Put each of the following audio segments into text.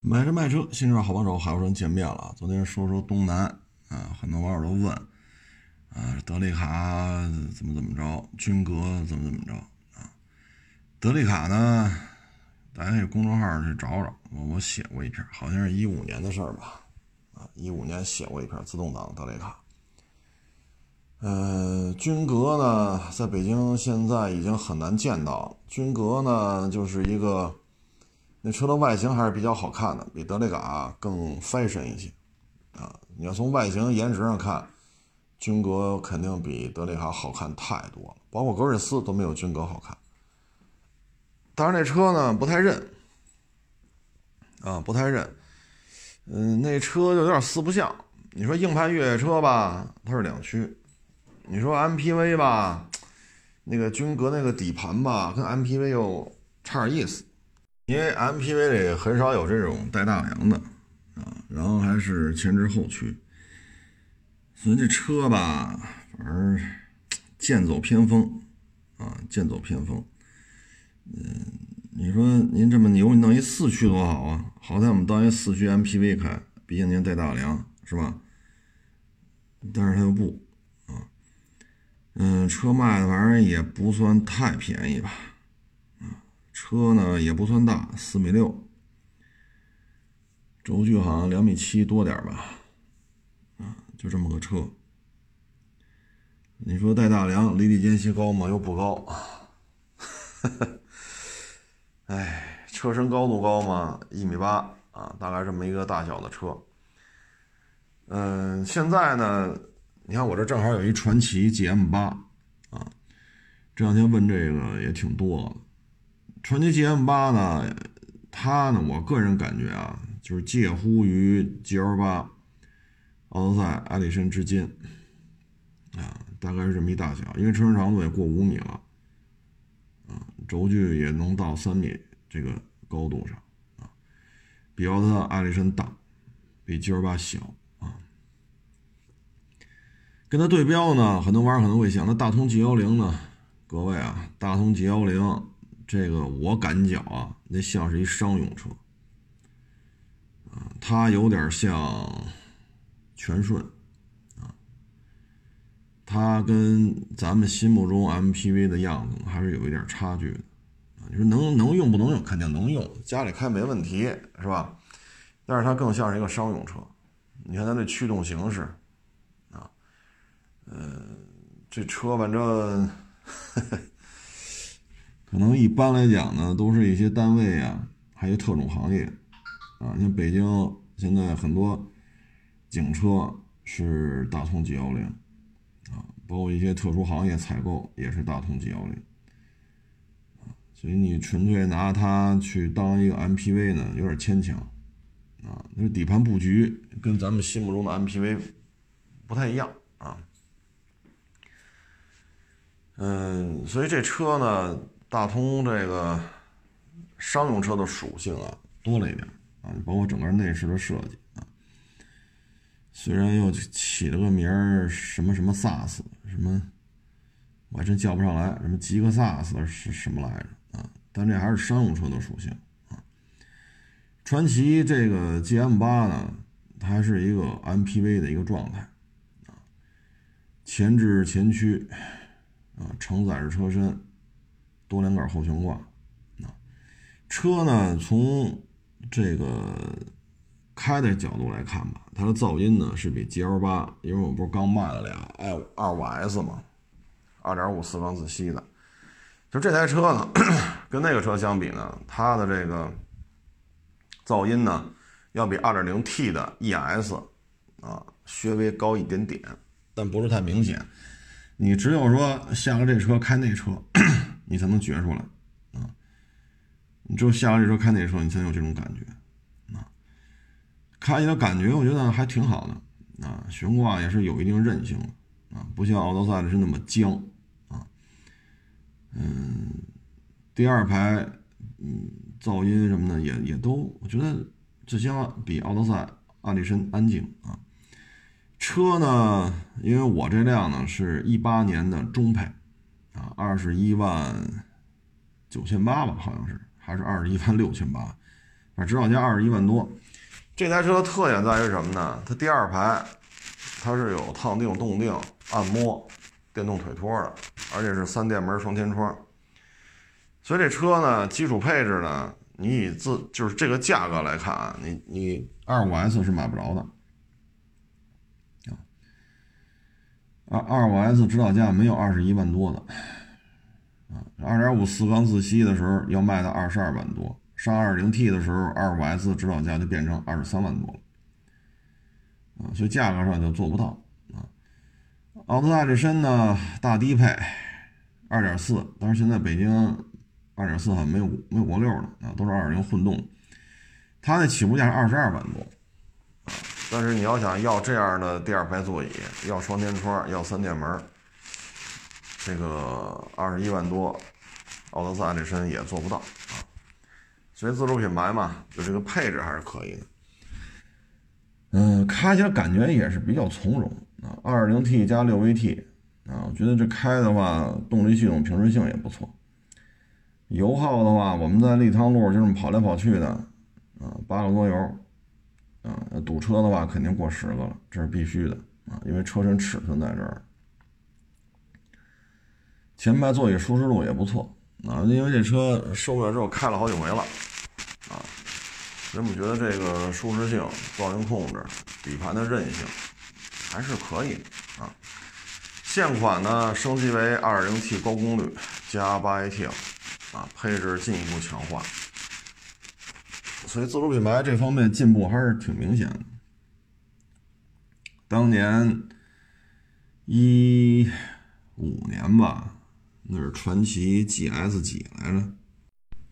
买车卖车，新车好帮手，海沃人见面了。昨天说说东南啊，很多网友都问啊，德利卡怎么怎么着，君格怎么怎么着啊？德利卡呢，大家有公众号去找找，我我写过一篇，好像是一五年的事儿吧，啊，一五年写过一篇自动挡德利卡。呃，君格呢，在北京现在已经很难见到，君格呢就是一个。那车的外形还是比较好看的，比德雷卡更 fashion 一些，啊，你要从外形颜值上看，君格肯定比德雷卡好看太多了，包括格瑞斯都没有君格好看。但是那车呢不太认，啊，不太认，嗯，那车就有点四不像。你说硬派越野车吧，它是两驱；你说 MPV 吧，那个君格那个底盘吧，跟 MPV 又差点意思。因为 MPV 里很少有这种带大梁的啊，然后还是前置后驱，所以这车吧，反正剑走偏锋啊，剑走偏锋。嗯，你说您这么牛，你弄一四驱多好啊！好在我们当一四驱 MPV 开，毕竟您带大梁是吧？但是它又不啊，嗯，车卖的反正也不算太便宜吧。车呢也不算大，四米六，轴距好像两米七多点吧，啊，就这么个车。你说带大梁，离地间隙高吗？又不高。哎，车身高度高吗？一米八啊，大概这么一个大小的车。嗯，现在呢，你看我这正好有一传奇 GM 八啊，这两天问这个也挺多的。传祺 GM 八呢，它呢，我个人感觉啊，就是介乎于 GL 八、奥德赛、艾力绅之间，啊，大概是这么一大小，因为车身长度也过五米了，啊，轴距也能到三米这个高度上，啊，比奥德赛、艾力绅大，比 GL 八小，啊，跟它对标呢，很多网友可能会想，那大通 G 幺零呢？各位啊，大通 G 幺零。这个我感觉啊，那像是一商用车，啊，它有点像全顺，啊，它跟咱们心目中 MPV 的样子还是有一点差距的，啊，你说能能用不能用？肯定能用，家里开没问题，是吧？但是它更像是一个商用车，你看它那驱动形式，啊，呃，这车反正。可能一般来讲呢，都是一些单位啊，还有特种行业啊。像北京现在很多警车是大通 G 幺零啊，包括一些特殊行业采购也是大通 G 幺零啊。所以你纯粹拿它去当一个 MPV 呢，有点牵强啊。那底盘布局跟咱们心目中的 MPV 不太一样啊。嗯，所以这车呢。大通这个商用车的属性啊多了一点啊，包括整个内饰的设计啊，虽然又起了个名儿什么什么 SAAS 什么，我还真叫不上来，什么吉克萨斯是什么来着啊？但这还是商用车的属性啊。传奇这个 GM 八呢，它是一个 MPV 的一个状态啊，前置前驱啊，承载着车身。多连杆后悬挂，啊，车呢从这个开的角度来看吧，它的噪音呢是比 GL 八，因为我不是刚卖了俩 i 二五 S 嘛，二点五四缸自吸的，就这台车呢，跟那个车相比呢，它的这个噪音呢要比二点零 T 的 ES 啊稍微高一点点，但不是太明显。你只有说下了这车开那车。你才能觉出来，啊，你只有下了这车开那车，你才有这种感觉，啊，开起来感觉我觉得还挺好的，啊，悬挂也是有一定韧性，啊，不像奥德赛的是那么僵，啊，嗯，第二排，嗯，噪音什么的也也都，我觉得这些比奥德赛、阿力绅安静啊。车呢，因为我这辆呢是一八年的中配。啊，二十一万九千八吧，好像是，还是二十一万六千八，反正指导价二十一万多。这台车的特点在于什么呢？它第二排它是有烫定、动定、按摩、电动腿托的，而且是三电门双天窗。所以这车呢，基础配置呢，你以自就是这个价格来看啊，你你二五 S 是买不着的。二二五 S 指导价没有二十一万多的，啊，二点五四缸自吸的时候要卖到二十二万多，上二零 T 的时候，二五 S 指导价就变成二十三万多了，啊，所以价格上就做不到啊。奥德赛这身呢，大低配，二点四，但是现在北京二点四好像没有没有国六的啊，都是二点零混动，它的起步价是二十二万多。但是你要想要这样的第二排座椅，要双天窗，要三电门，这个二十一万多，奥德赛这身也做不到啊。所以自主品牌嘛，就这个配置还是可以的。嗯，开起来感觉也是比较从容啊。二零 T 加六 AT 啊，我觉得这开的话，动力系统平顺性也不错。油耗的话，我们在立汤路就这么跑来跑去的啊，八个多油。啊，堵车的话肯定过十个了，这是必须的啊，因为车身尺寸在这儿。前排座椅舒适度也不错啊，因为这车收回来之后开了好几回了啊，人们觉得这个舒适性、噪音控制、底盘的韧性还是可以啊。现款呢升级为 2.0T 高功率加 8AT，啊，配置进一步强化。所以自主品牌这方面进步还是挺明显的。当年一五年吧，那是传祺 GS 几来着？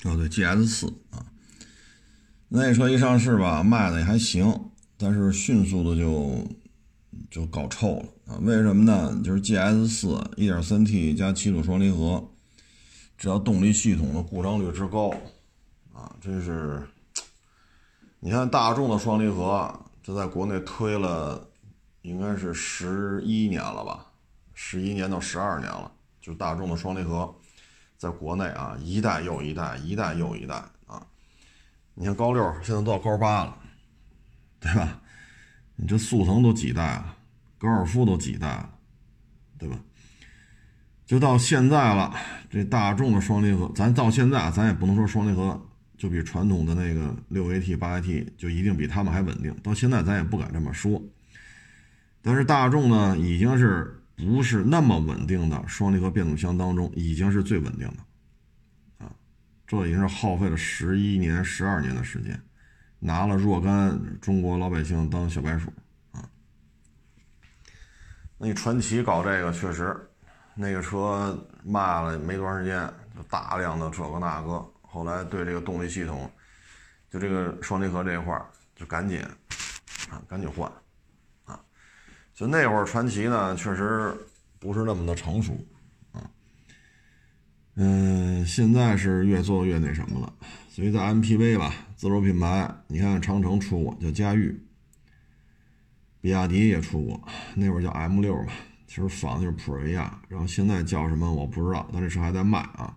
哦，对，GS 四啊。那车一上市吧，卖的也还行，但是迅速的就就搞臭了啊！为什么呢？就是 GS 四 1.3T 加七速双离合，只要动力系统的故障率之高啊，真是。你看大众的双离合，这在国内推了，应该是十一年了吧，十一年到十二年了。就大众的双离合，在国内啊，一代又一代，一代又一代啊。你看高六现在都到高八了，对吧？你这速腾都几代了，高尔夫都几代了，对吧？就到现在了，这大众的双离合，咱到现在咱也不能说双离合。就比传统的那个六 AT 八 AT 就一定比他们还稳定，到现在咱也不敢这么说。但是大众呢，已经是不是那么稳定的双离合变速箱当中，已经是最稳定的啊！这已经是耗费了十一年、十二年的时间，拿了若干中国老百姓当小白鼠啊！那你传奇搞这个确实，那个车卖了没多长时间，就大量的这个那个。后来对这个动力系统，就这个双离合这一块儿，就赶紧啊，赶紧换啊！就那会儿传奇呢，确实不是那么的成熟啊。嗯，现在是越做越那什么了。所以在 MPV 吧，自主品牌，你看长城出过叫嘉裕，比亚迪也出过，那会儿叫 M 六嘛，其实仿的就是普锐亚，然后现在叫什么我不知道，但这车还在卖啊。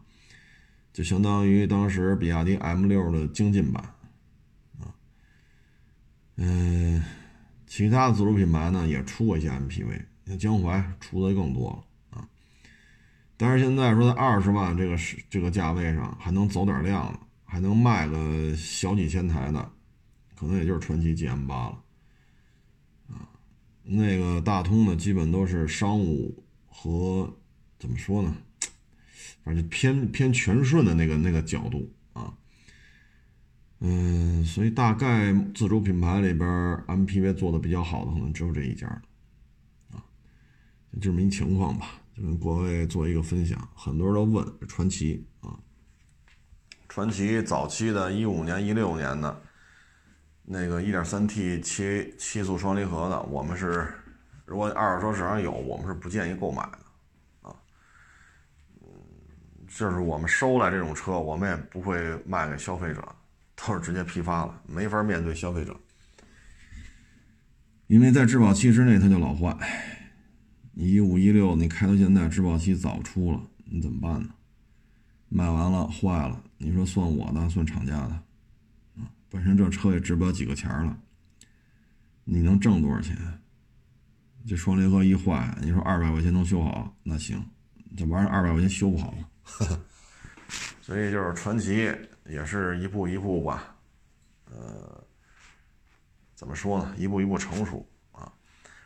就相当于当时比亚迪 M 六的精进版，嗯，其他的自主品牌呢也出过一些 MPV，像江淮出的更多了啊。但是现在说在二十万这个是这个价位上还能走点量了，还能卖个小几千台的，可能也就是传祺 GM 八了，啊，那个大通呢基本都是商务和怎么说呢？而且偏偏全顺的那个那个角度啊，嗯，所以大概自主品牌里边 MPV 做的比较好的可能只有这一家了，啊，就这么一情况吧，就跟各位做一个分享。很多人都问传奇啊，传奇早期的一五年、一六年的那个 1.3T 七七速双离合的，我们是如果二手车市场有，我们是不建议购买的。就是我们收来这种车，我们也不会卖给消费者，都是直接批发了，没法面对消费者。因为在质保期之内它就老坏，一五一六你开到现在质保期早出了，你怎么办呢？卖完了坏了，你说算我的算厂家的，啊，本身这车也值不了几个钱了，你能挣多少钱？这双离合一坏，你说二百块钱能修好，那行，这玩意儿二百块钱修不好 所以就是传奇也是一步一步吧，呃，怎么说呢？一步一步成熟啊。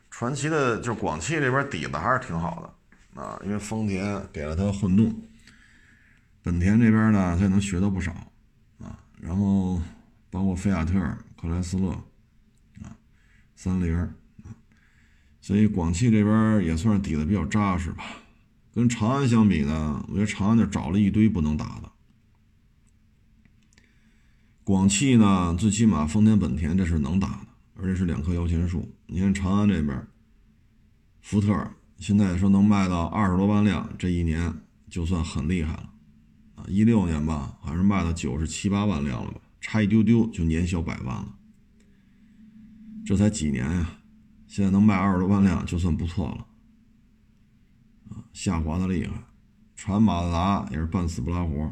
传奇的就是广汽这边底子还是挺好的啊，因为丰田给了它混动，本田这边呢，它也能学到不少啊。然后包括菲亚特、克莱斯勒啊、三菱，所以广汽这边也算是底子比较扎实吧。跟长安相比呢，我觉得长安就找了一堆不能打的。广汽呢，最起码丰田、本田这是能打的，而且是两棵摇钱树。你看长安这边，福特现在说能卖到二十多万辆，这一年就算很厉害了啊！一六年吧，好像是卖到九十七八万辆了吧，差一丢丢就年销百万了。这才几年呀，现在能卖二十多万辆就算不错了。下滑的厉害，传马自达也是半死不拉活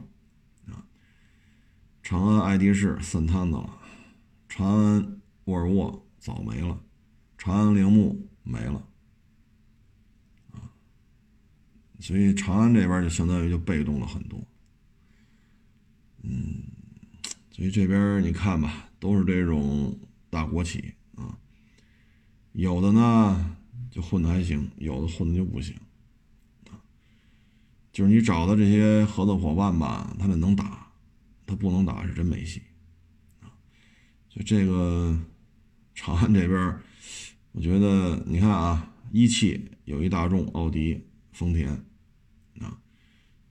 啊。长安爱迪仕散摊子了，长安沃尔沃早没了，长安铃木没了啊。所以长安这边就相当于就被动了很多。嗯，所以这边你看吧，都是这种大国企啊，有的呢就混的还行，有的混的就不行。就是你找的这些合作伙伴吧，他们能打，他不能打是真没戏啊。所以这个 长安这边，我觉得你看啊，一汽有一大众、奥迪、丰田啊，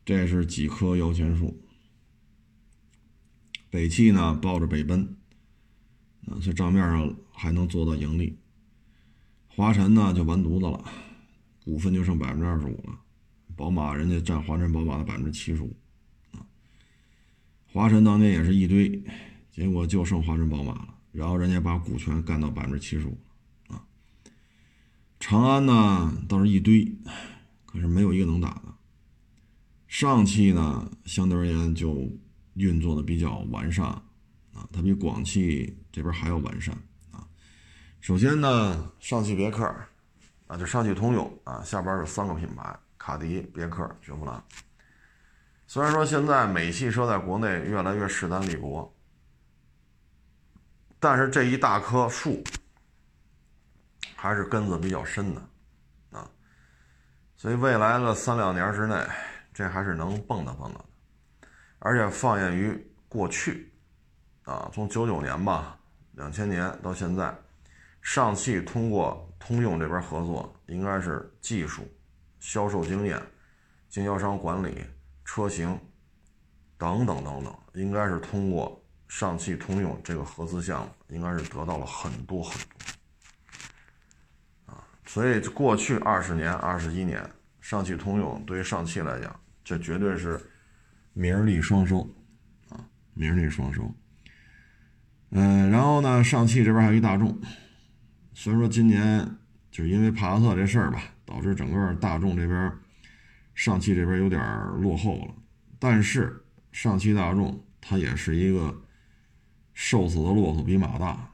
这是几棵摇钱树。北汽呢抱着北奔啊，所以账面上还能做到盈利。华晨呢就完犊子了，股份就剩百分之二十五了。宝马人家占华晨宝马的百分之七十五，啊，华晨当年也是一堆，结果就剩华晨宝马了，然后人家把股权干到百分之七十五，啊，长安呢倒是一堆，可是没有一个能打的。上汽呢相对而言就运作的比较完善，啊，它比广汽这边还要完善，啊，首先呢上汽别克，啊就上汽通用啊下边有三个品牌。卡迪、别克、雪佛兰。虽然说现在美系车在国内越来越势单力薄，但是这一大棵树还是根子比较深的啊，所以未来的三两年之内，这还是能蹦跶蹦跶的。而且放眼于过去啊，从九九年吧，两千年到现在，上汽通过通用这边合作，应该是技术。销售经验、经销商管理、车型等等等等，应该是通过上汽通用这个合资项目，应该是得到了很多很多啊。所以过去二十年、二十一年，上汽通用对于上汽来讲，这绝对是名利双收啊，名利双收。嗯，然后呢，上汽这边还有一大众，虽然说今年就是因为帕萨特这事儿吧。导致整个大众这边，上汽这边有点落后了。但是上汽大众它也是一个瘦死的骆驼比马大，啊，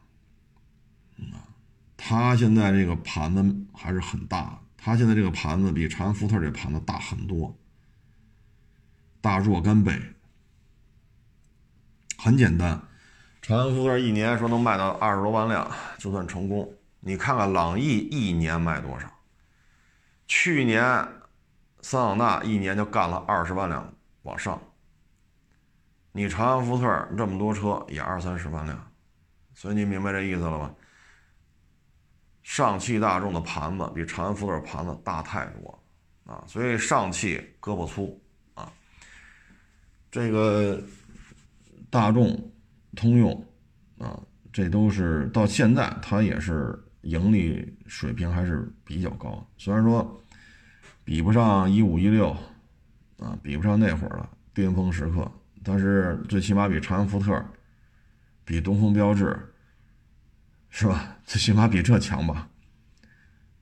它现在这个盘子还是很大。它现在这个盘子比长安福特这盘子大很多，大若干倍。很简单，长安福特一年说能卖到二十多万辆就算成功。你看看朗逸一年卖多少？去年，桑塔纳一年就干了二十万辆往上。你长安福特这么多车也二三十万辆，所以你明白这意思了吧？上汽大众的盘子比长安福特盘子大太多啊，所以上汽胳膊粗啊。这个大众、通用啊，这都是到现在它也是。盈利水平还是比较高，虽然说比不上一五一六啊，比不上那会儿的巅峰时刻，但是最起码比长安福特、比东风标致是吧？最起码比这强吧？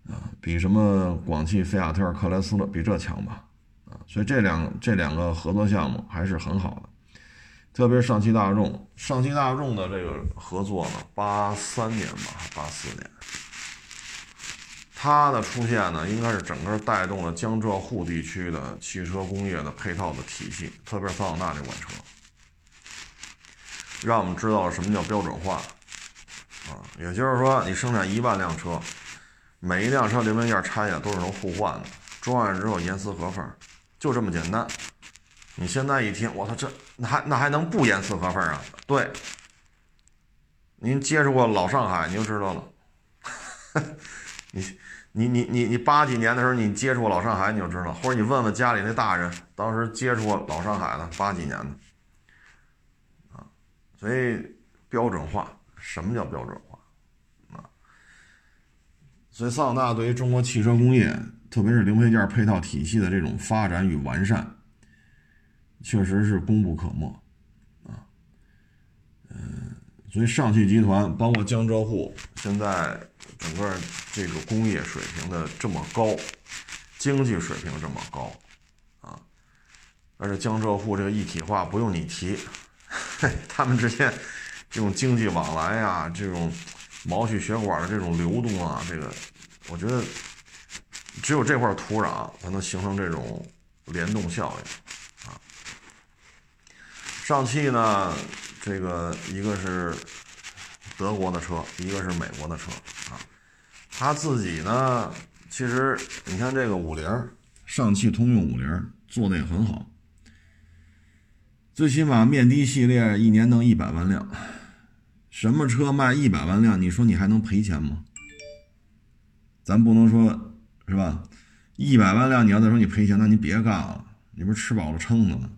啊，比什么广汽、菲亚特、克莱斯勒比这强吧？啊，所以这两这两个合作项目还是很好的。特别是上汽大众，上汽大众的这个合作呢，八三年吧，八四年，它的出现呢，应该是整个带动了江浙沪地区的汽车工业的配套的体系，特别是桑塔纳这款车，让我们知道了什么叫标准化。啊，也就是说，你生产一万辆车，每一辆车零部件拆下都是能互换的，装上之后严丝合缝，就这么简单。你现在一听，我操，这那还那还能不严丝合缝啊？对，您接触过老上海，你就知道了。你你你你你八几年的时候，你接触过老上海，你就知道，或者你问问家里那大人，当时接触过老上海的八几年的，啊，所以标准化。什么叫标准化啊？所以桑塔纳对于中国汽车工业，特别是零配件配套体系的这种发展与完善，确实是功不可没啊。嗯，所以上汽集团包括江浙沪，现在整个这个工业水平的这么高，经济水平这么高啊，而且江浙沪这个一体化不用你提，他们之间。这种经济往来呀，这种毛细血管的这种流动啊，这个我觉得只有这块土壤才能形成这种联动效应。上汽呢，这个一个是德国的车，一个是美国的车啊。他自己呢，其实你看这个五菱，上汽通用五菱做的也很好，最起码面的系列一年能一百万辆。什么车卖一百万辆？你说你还能赔钱吗？咱不能说，是吧？一百万辆，你要再说你赔钱，那你别干了，你不是吃饱了撑的吗？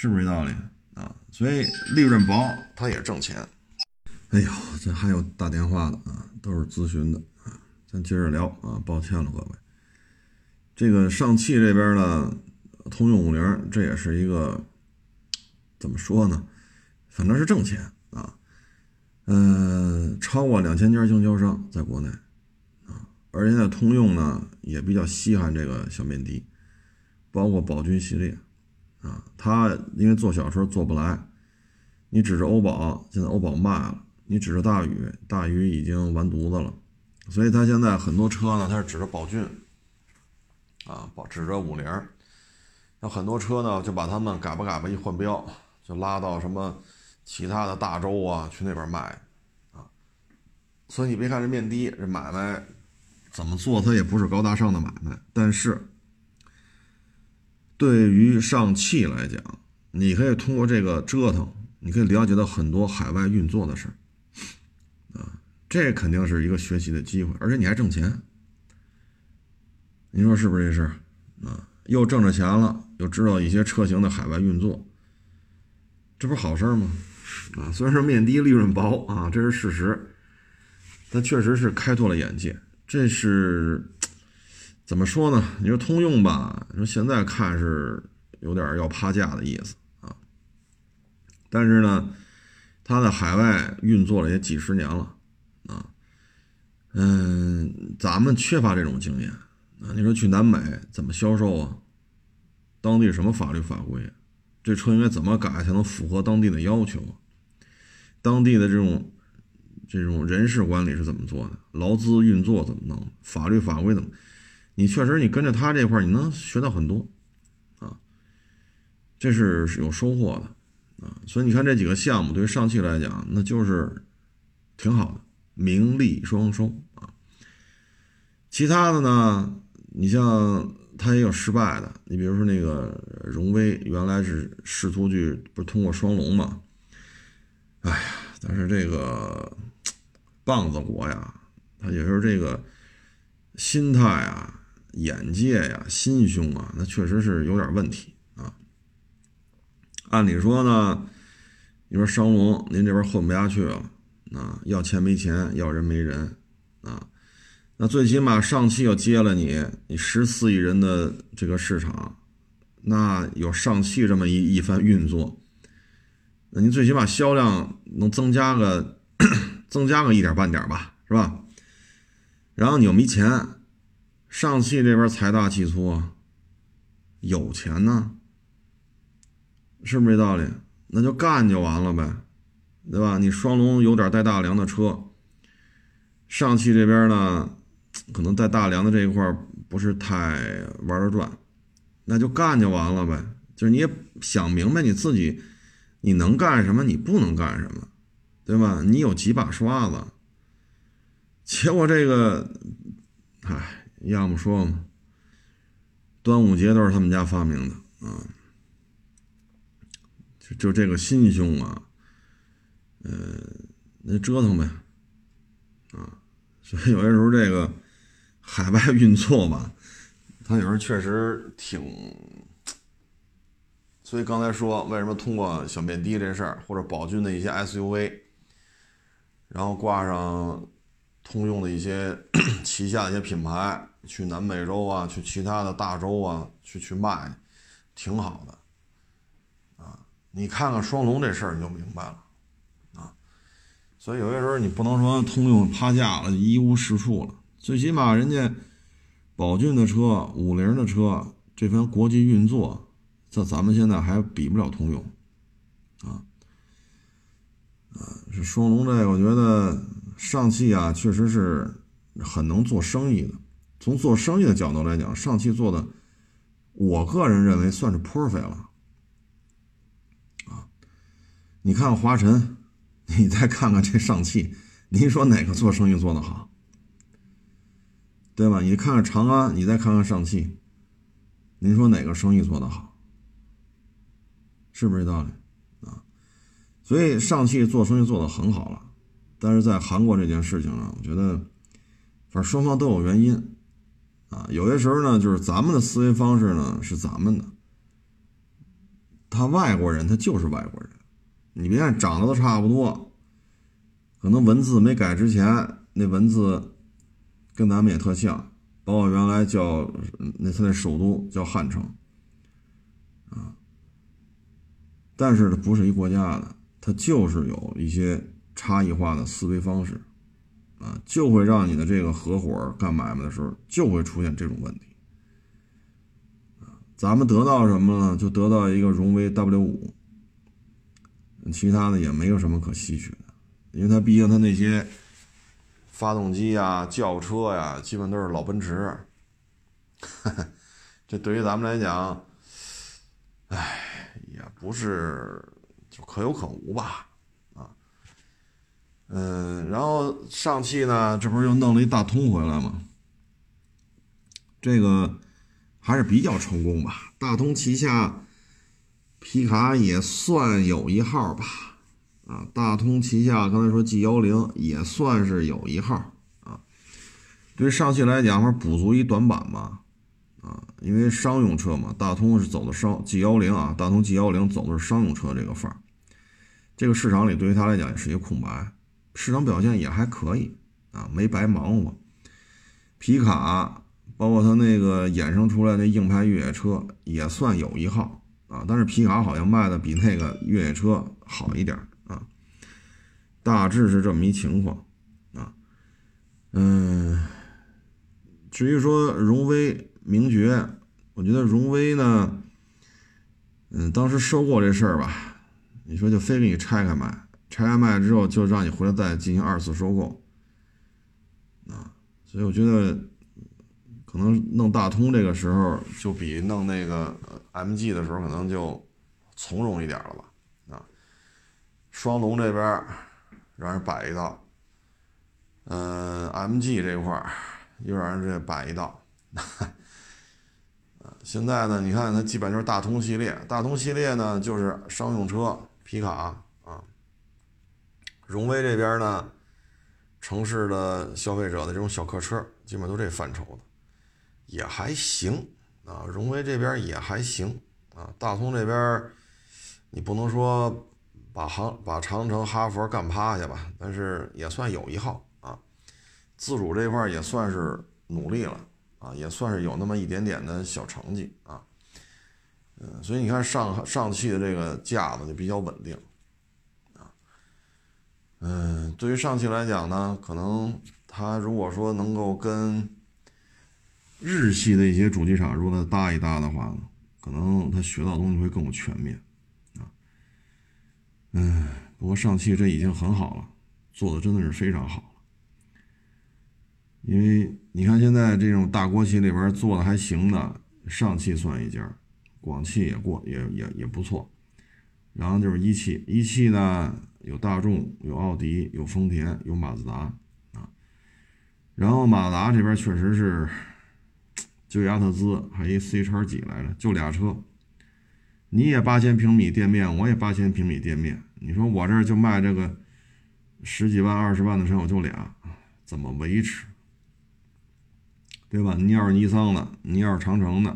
是不是这道理啊？所以利润薄，它也挣钱。哎呦，这还有打电话的啊，都是咨询的啊。咱接着聊啊，抱歉了各位。这个上汽这边呢，通用五菱，这也是一个怎么说呢？反正是挣钱啊。嗯，超过两千家经销商在国内，啊，而且在，通用呢也比较稀罕这个小面的，包括宝骏系列，啊，他因为做小车做不来，你指着欧宝，现在欧宝卖了，你指着大宇，大宇已经完犊子了，所以他现在很多车呢，他是指着宝骏，啊，宝指着五菱，那很多车呢就把他们嘎巴嘎巴一换标，就拉到什么。其他的大洲啊，去那边卖，啊，所以你别看这面的这买卖怎么做，它也不是高大上的买卖。但是，对于上汽来讲，你可以通过这个折腾，你可以了解到很多海外运作的事儿，啊，这肯定是一个学习的机会，而且你还挣钱。你说是不是这事儿？啊，又挣着钱了，又知道一些车型的海外运作，这不是好事儿吗？啊，虽然说面低利润薄啊，这是事实，但确实是开拓了眼界。这是怎么说呢？你说通用吧，你说现在看是有点要趴架的意思啊。但是呢，它在海外运作了也几十年了啊。嗯，咱们缺乏这种经验啊。你说去南美怎么销售啊？当地什么法律法规？这车应该怎么改才能符合当地的要求？当地的这种这种人事管理是怎么做的？劳资运作怎么弄？法律法规怎么？你确实，你跟着他这块你能学到很多啊，这是有收获的啊。所以你看这几个项目，对于上汽来讲，那就是挺好的，名利双收啊。其他的呢，你像他也有失败的，你比如说那个荣威，原来是试图去不是通过双龙嘛？哎呀，但是这个棒子国呀，他也是这个心态啊、眼界呀、心胸啊，那确实是有点问题啊。按理说呢，你说商龙您这边混不下去了啊，要钱没钱，要人没人啊，那最起码上汽要接了你，你十四亿人的这个市场，那有上汽这么一一番运作。那您最起码销量能增加个 增加个一点半点吧，是吧？然后你又没钱，上汽这边财大气粗啊，有钱呢，是不是这道理？那就干就完了呗，对吧？你双龙有点带大梁的车，上汽这边呢，可能带大梁的这一块不是太玩得转，那就干就完了呗。就是你也想明白你自己，你能干什么，你不能干什么，对吧？你有几把刷子，结果这个，唉，要么说嘛，端午节都是他们家发明的啊。就这个心胸啊，呃，那折腾呗，啊，所以有些时候这个海外运作吧，他有时候确实挺，所以刚才说为什么通过小面的这事儿，或者宝骏的一些 SUV，然后挂上通用的一些 旗下一些品牌，去南美洲啊，去其他的大洲啊，去去卖，挺好的。啊你看看双龙这事儿，你就明白了，啊，所以有些时候你不能说通用趴架了，一无是处了。最起码人家宝骏的车、五菱的车这番国际运作，在咱们现在还比不了通用，啊，啊，是双龙这个，我觉得上汽啊，确实是很能做生意的。从做生意的角度来讲，上汽做的，我个人认为算是 perfect 了。你看华晨，你再看看这上汽，您说哪个做生意做得好，对吧？你看看长安，你再看看上汽，您说哪个生意做得好？是不是这道理啊？所以上汽做生意做得很好了，但是在韩国这件事情上，我觉得，反正双方都有原因啊。有些时候呢，就是咱们的思维方式呢是咱们的，他外国人他就是外国人。你别看长得都差不多，可能文字没改之前，那文字跟咱们也特像，包括原来叫那他那首都叫汉城，啊，但是它不是一国家的，它就是有一些差异化的思维方式，啊，就会让你的这个合伙干买卖的时候就会出现这种问题，咱们得到什么呢？就得到一个荣威 W 五。其他的也没有什么可吸取的，因为它毕竟它那些发动机呀、轿车呀，基本都是老奔驰。这对于咱们来讲，哎，也不是就可有可无吧？嗯，然后上汽呢，这不是又弄了一大通回来吗？这个还是比较成功吧？大通旗下。皮卡也算有一号吧，啊，大通旗下刚才说 G 幺零也算是有一号啊。对上汽来讲，说补足一短板嘛，啊，因为商用车嘛，大通是走的商 G 幺零啊，大通 G 幺零走的是商用车这个范儿。这个市场里对于它来讲也是一个空白，市场表现也还可以啊，没白忙活。皮卡包括它那个衍生出来的硬派越野车也算有一号。啊，但是皮卡好像卖的比那个越野车好一点啊，大致是这么一情况啊。嗯，至于说荣威、名爵，我觉得荣威呢，嗯，当时收购这事儿吧，你说就非给你拆开卖，拆开卖之后就让你回来再进行二次收购啊，所以我觉得。可能弄大通这个时候就比弄那个 MG 的时候可能就从容一点了吧？啊，双龙这边让人摆一道，嗯，MG 这块又让人这摆一道。现在呢，你看它基本就是大通系列，大通系列呢就是商用车、皮卡。荣威这边呢，城市的消费者的这种小客车，基本都这范畴的。也还行啊，荣威这边也还行啊，大通这边你不能说把航把长城、哈佛干趴下吧，但是也算有一号啊。自主这块也算是努力了啊，也算是有那么一点点的小成绩啊。嗯，所以你看上上汽的这个架子就比较稳定。嗯，对于上汽来讲呢，可能它如果说能够跟日系的一些主机厂，如果搭一搭的话呢，可能它学到东西会更全面啊。嗯，不过上汽这已经很好了，做的真的是非常好了。因为你看现在这种大国企里边做的还行的，上汽算一家，广汽也过也也也不错，然后就是一汽，一汽呢有大众、有奥迪、有丰田、有马自达啊，然后马自达这边确实是就亚特兹还一 C 叉几来着，就俩车，你也八千平米店面，我也八千平米店面，你说我这就卖这个十几万、二十万的车，我就俩，怎么维持？对吧？你要是尼桑的，你要是长城的，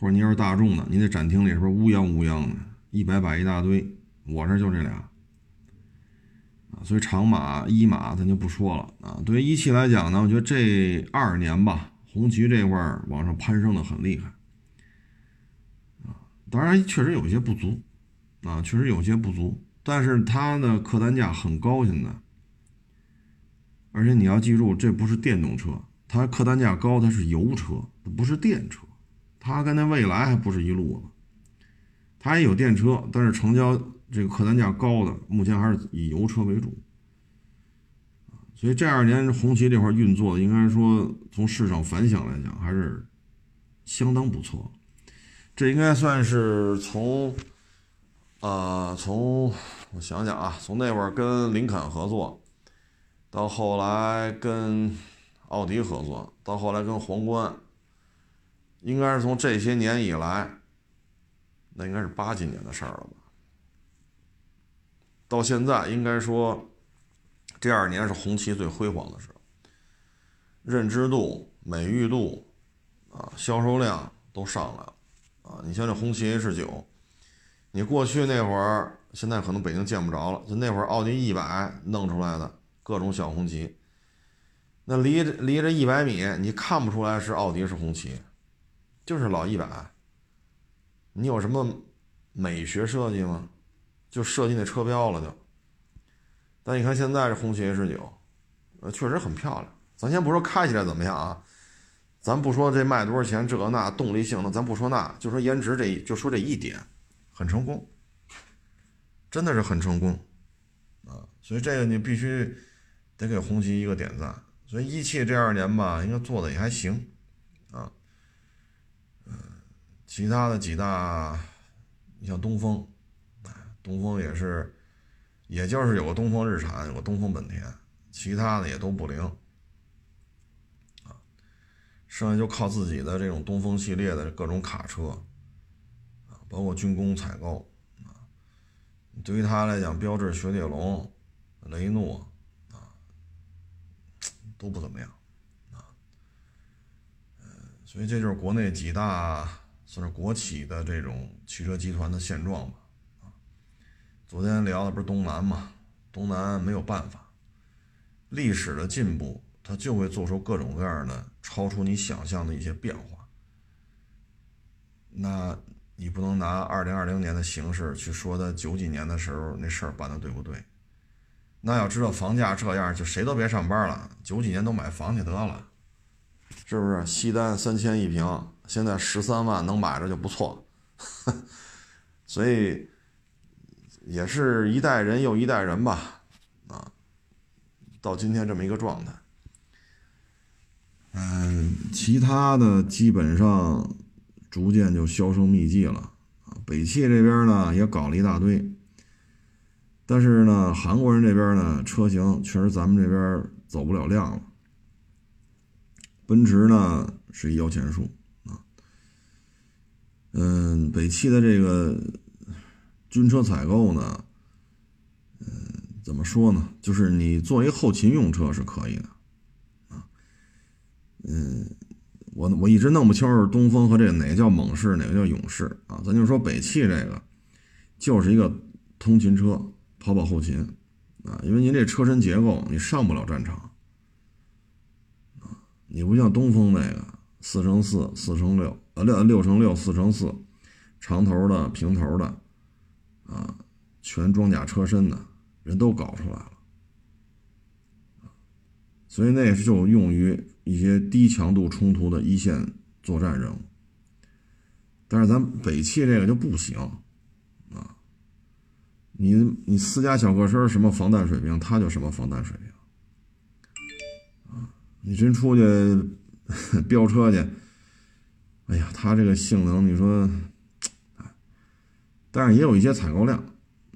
或者你要是大众的，你那展厅里是不是乌泱乌泱的，一摆摆一大堆？我这就这俩啊，所以长马、一马咱就不说了啊。对于一汽来讲呢，我觉得这二年吧，红旗这块儿往上攀升的很厉害啊。当然，确实有些不足啊，确实有些不足，但是它的客单价很高，现在，而且你要记住，这不是电动车。它客单价高，它是油车，它不是电车，它跟那蔚来还不是一路子。它也有电车，但是成交这个客单价高的，目前还是以油车为主。所以这二年红旗这块运作，应该说从市场反响来讲，还是相当不错。这应该算是从，呃，从我想想啊，从那会儿跟林肯合作，到后来跟。奥迪合作，到后来跟皇冠，应该是从这些年以来，那应该是八几年的事儿了吧？到现在应该说，这二年是红旗最辉煌的时候，认知度、美誉度，啊，销售量都上来了，啊，你像这红旗 H 九，你过去那会儿，现在可能北京见不着了，就那会儿奥迪一百弄出来的各种小红旗。那离着离着一百米，你看不出来是奥迪是红旗，就是老一百。你有什么美学设计吗？就设计那车标了就。但你看现在这红旗 H 九，呃，确实很漂亮。咱先不说开起来怎么样啊，咱不说这卖多少钱，这那动力性能，咱不说那，就说颜值这，就说这一点，很成功，真的是很成功啊！所以这个你必须得给红旗一个点赞。所以一汽这二年吧，应该做的也还行，啊，嗯，其他的几大，你像东风，东风也是，也就是有个东风日产，有个东风本田，其他的也都不灵，啊，剩下就靠自己的这种东风系列的各种卡车，啊，包括军工采购，啊，对于他来讲，标致、雪铁龙、雷诺。啊都不怎么样，啊，嗯，所以这就是国内几大算是国企的这种汽车集团的现状吧，昨天聊的不是东南嘛，东南没有办法，历史的进步，它就会做出各种各样的超出你想象的一些变化，那你不能拿二零二零年的形势去说他九几年的时候那事儿办的对不对？那要知道房价这样，就谁都别上班了。九几年都买房去得了，是不是？西单三千一平，现在十三万能买着就不错。所以也是一代人又一代人吧，啊，到今天这么一个状态。嗯，其他的基本上逐渐就销声匿迹了啊。北汽这边呢也搞了一大堆。但是呢，韩国人这边呢，车型确实咱们这边走不了量了。奔驰呢是一摇钱树啊，嗯，北汽的这个军车采购呢，嗯，怎么说呢？就是你做一后勤用车是可以的啊，嗯，我我一直弄不清楚东风和这个哪个叫猛士，哪个叫勇士啊？咱就说北汽这个就是一个通勤车。跑跑后勤，啊，因为您这车身结构，你上不了战场，啊，你不像东风那个四乘四、四乘六，呃六六乘六、四乘四，长头的、平头的，啊，全装甲车身的，人都搞出来了，所以那是就用于一些低强度冲突的一线作战任务，但是咱北汽这个就不行。啊你你私家小客车什么防弹水平，它就什么防弹水平。啊，你真出去 飙车去，哎呀，它这个性能，你说，但是也有一些采购量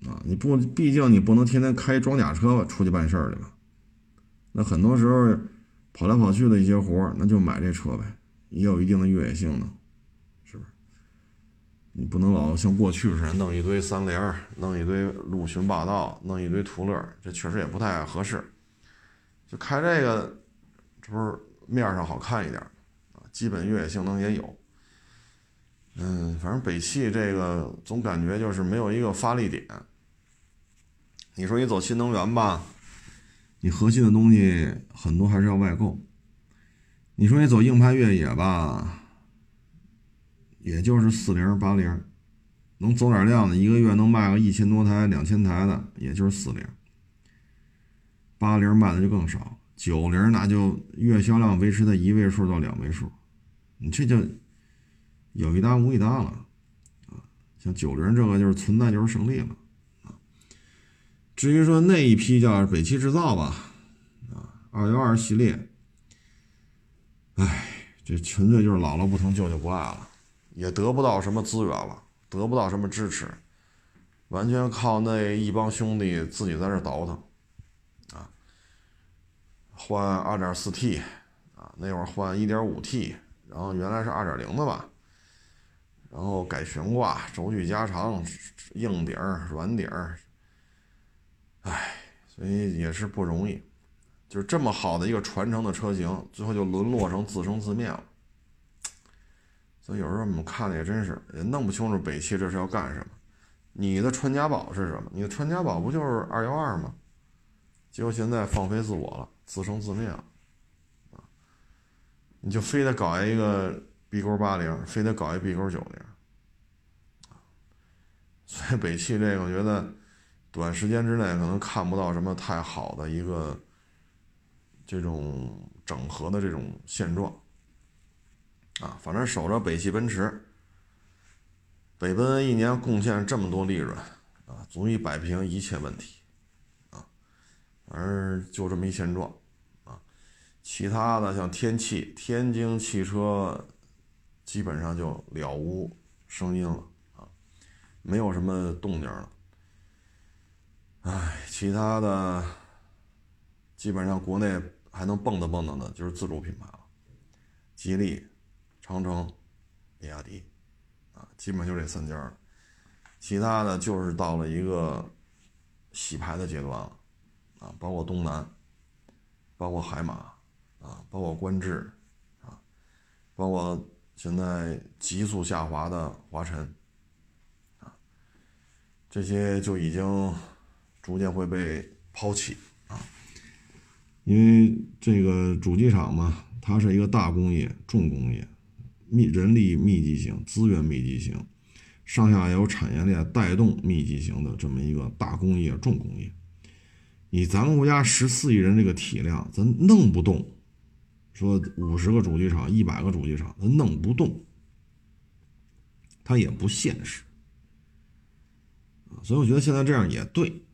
啊。你不，毕竟你不能天天开装甲车出去办事儿去吧？那很多时候跑来跑去的一些活儿，那就买这车呗，也有一定的越野性能。是不是你不能老像过去似的弄一堆三菱，弄一堆陆巡霸道，弄一堆途乐，这确实也不太合适。就开这个，这不是面上好看一点啊，基本越野性能也有。嗯，反正北汽这个总感觉就是没有一个发力点。你说你走新能源吧，你核心的东西很多还是要外购。你说你走硬派越野吧。也就是四零八零，能走点量的，一个月能卖个一千多台、两千台的，也就是四零。八零卖的就更少，九零那就月销量维持在一位数到两位数，你这就有一搭无一搭了啊！像九零这个就是存在就是胜利了啊。至于说那一批叫北汽制造吧，啊，二幺二系列，哎，这纯粹就是姥姥不疼舅舅不爱了。也得不到什么资源了，得不到什么支持，完全靠那一帮兄弟自己在这倒腾，啊，换 2.4T，啊，那会儿换 1.5T，然后原来是2.0的吧，然后改悬挂，轴距加长，硬底儿软底儿唉，所以也是不容易，就是这么好的一个传承的车型，最后就沦落成自生自灭了。所以有时候我们看的也真是也弄不清楚北汽这是要干什么。你的传家宝是什么？你的传家宝不就是二幺二吗？结果现在放飞自我了，自生自灭了，啊！你就非得搞一个 B 勾八零，非得搞一 B 勾九零，所以北汽这个我觉得短时间之内可能看不到什么太好的一个这种整合的这种现状。啊，反正守着北汽奔驰，北奔一年贡献这么多利润，啊，足以摆平一切问题，啊，而就这么一现状，啊，其他的像天气、天津汽车，基本上就了无声音了，没有什么动静了，唉，其他的基本上国内还能蹦跶蹦跶的，就是自主品牌了，吉利。长城、比亚迪，啊，基本就这三家了，其他的就是到了一个洗牌的阶段了，啊，包括东南，包括海马，啊，包括观致，啊，包括现在急速下滑的华晨，这些就已经逐渐会被抛弃啊，因为这个主机厂嘛，它是一个大工业、重工业。密人力密集型、资源密集型、上下游产业链带动密集型的这么一个大工业、重工业，以咱们国家十四亿人这个体量，咱弄不动。说五十个主机厂、一百个主机厂，咱弄不动，它也不现实啊所以我觉得现在这样也对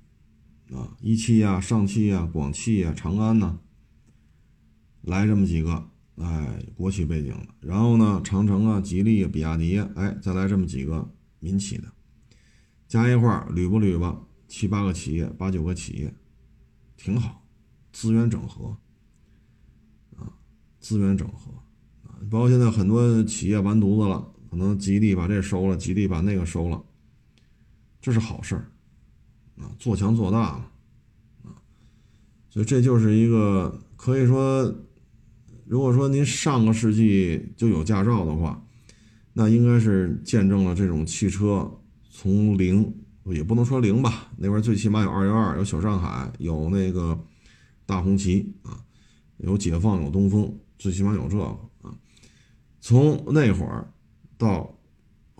啊，一汽呀、上汽呀、广汽呀、长安呢，来这么几个。哎，国企背景的，然后呢，长城啊、吉利啊、比亚迪，哎，再来这么几个民企的，加一块儿捋吧捋吧，七八个企业，八九个企业，挺好，资源整合啊，资源整合啊，包括现在很多企业完犊子了，可能吉利把这收了，吉利把那个收了，这是好事儿啊，做强做大嘛啊，所以这就是一个可以说。如果说您上个世纪就有驾照的话，那应该是见证了这种汽车从零，也不能说零吧，那边最起码有二幺二，有小上海，有那个大红旗啊，有解放，有东风，最起码有这个啊。从那会儿到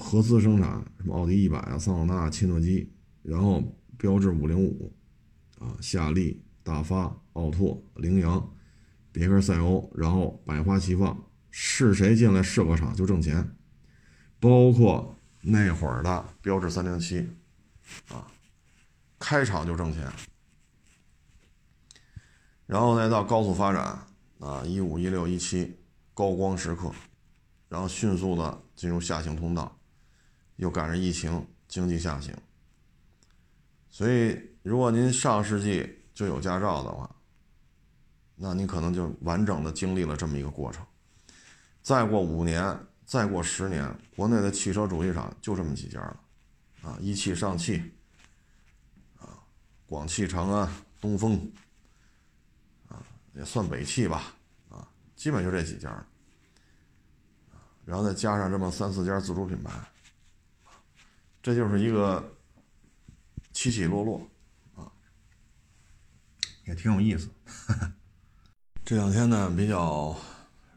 合资生产，什么奥迪一百啊，桑塔纳、切诺基，然后标致五零五啊，夏利、大发、奥拓、羚羊。别克赛欧，然后百花齐放，是谁进来设个厂就挣钱，包括那会儿的标致三零七，啊，开厂就挣钱，然后再到高速发展啊，一五一六一七高光时刻，然后迅速的进入下行通道，又赶上疫情，经济下行。所以，如果您上世纪就有驾照的话，那你可能就完整的经历了这么一个过程。再过五年，再过十年，国内的汽车主机厂就这么几家了，啊，一汽、上汽，啊，广汽、长安、东风，啊，也算北汽吧，啊，基本就这几家了，然后再加上这么三四家自主品牌，这就是一个。起起落落，啊，也挺有意思。这两天呢比较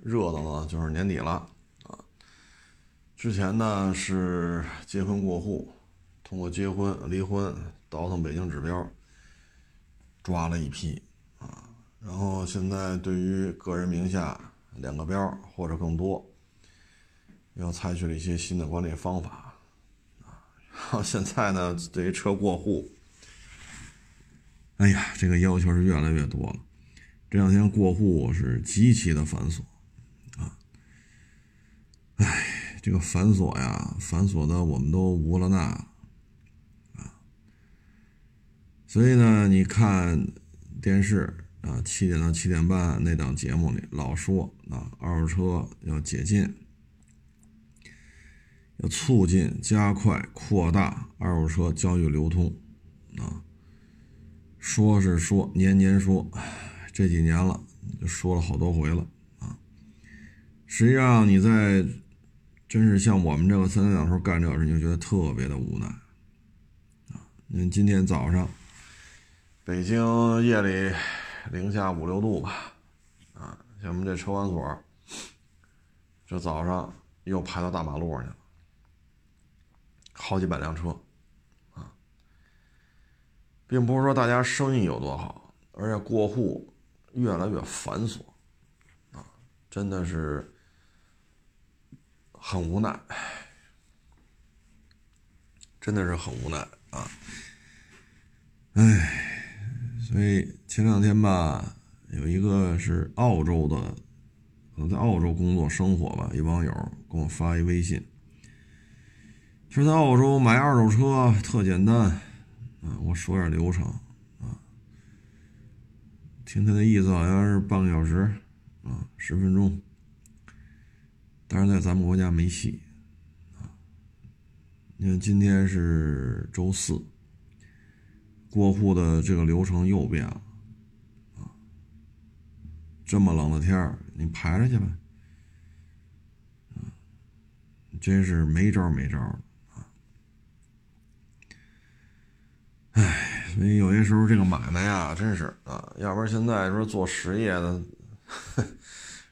热的呢，就是年底了啊。之前呢是结婚过户，通过结婚、离婚倒腾北京指标，抓了一批啊。然后现在对于个人名下两个标或者更多，又采取了一些新的管理方法。好，现在呢，对于车过户，哎呀，这个要求是越来越多了。这两天过户是极其的繁琐啊，哎，这个繁琐呀，繁琐的我们都无了那啊。所以呢，你看电视啊，七点到七点半那档节目里老说啊，二手车要解禁。要促进、加快、扩大二手车交易流通，啊，说是说年年说，这几年了，就说了好多回了啊。实际上你在真是像我们这个三天两头干这个事，你就觉得特别的无奈啊。你今天早上，北京夜里零下五六度吧，啊，像我们这车管所，这早上又排到大马路上去了。好几百辆车，啊，并不是说大家生意有多好，而且过户越来越繁琐，啊，真的是很无奈，真的是很无奈啊！哎，所以前两天吧，有一个是澳洲的，可能在澳洲工作生活吧，一网友给我发一微信。说在澳洲买二手车特简单，啊，我说点流程，啊，听他的意思好像是半个小时，啊，十分钟，但是在咱们国家没戏，啊，你看今天是周四，过户的这个流程又变了，啊，这么冷的天儿，你排着去呗，啊，真是没招没招。唉，所以有些时候这个买卖呀，真是啊，要不然现在说做实业的，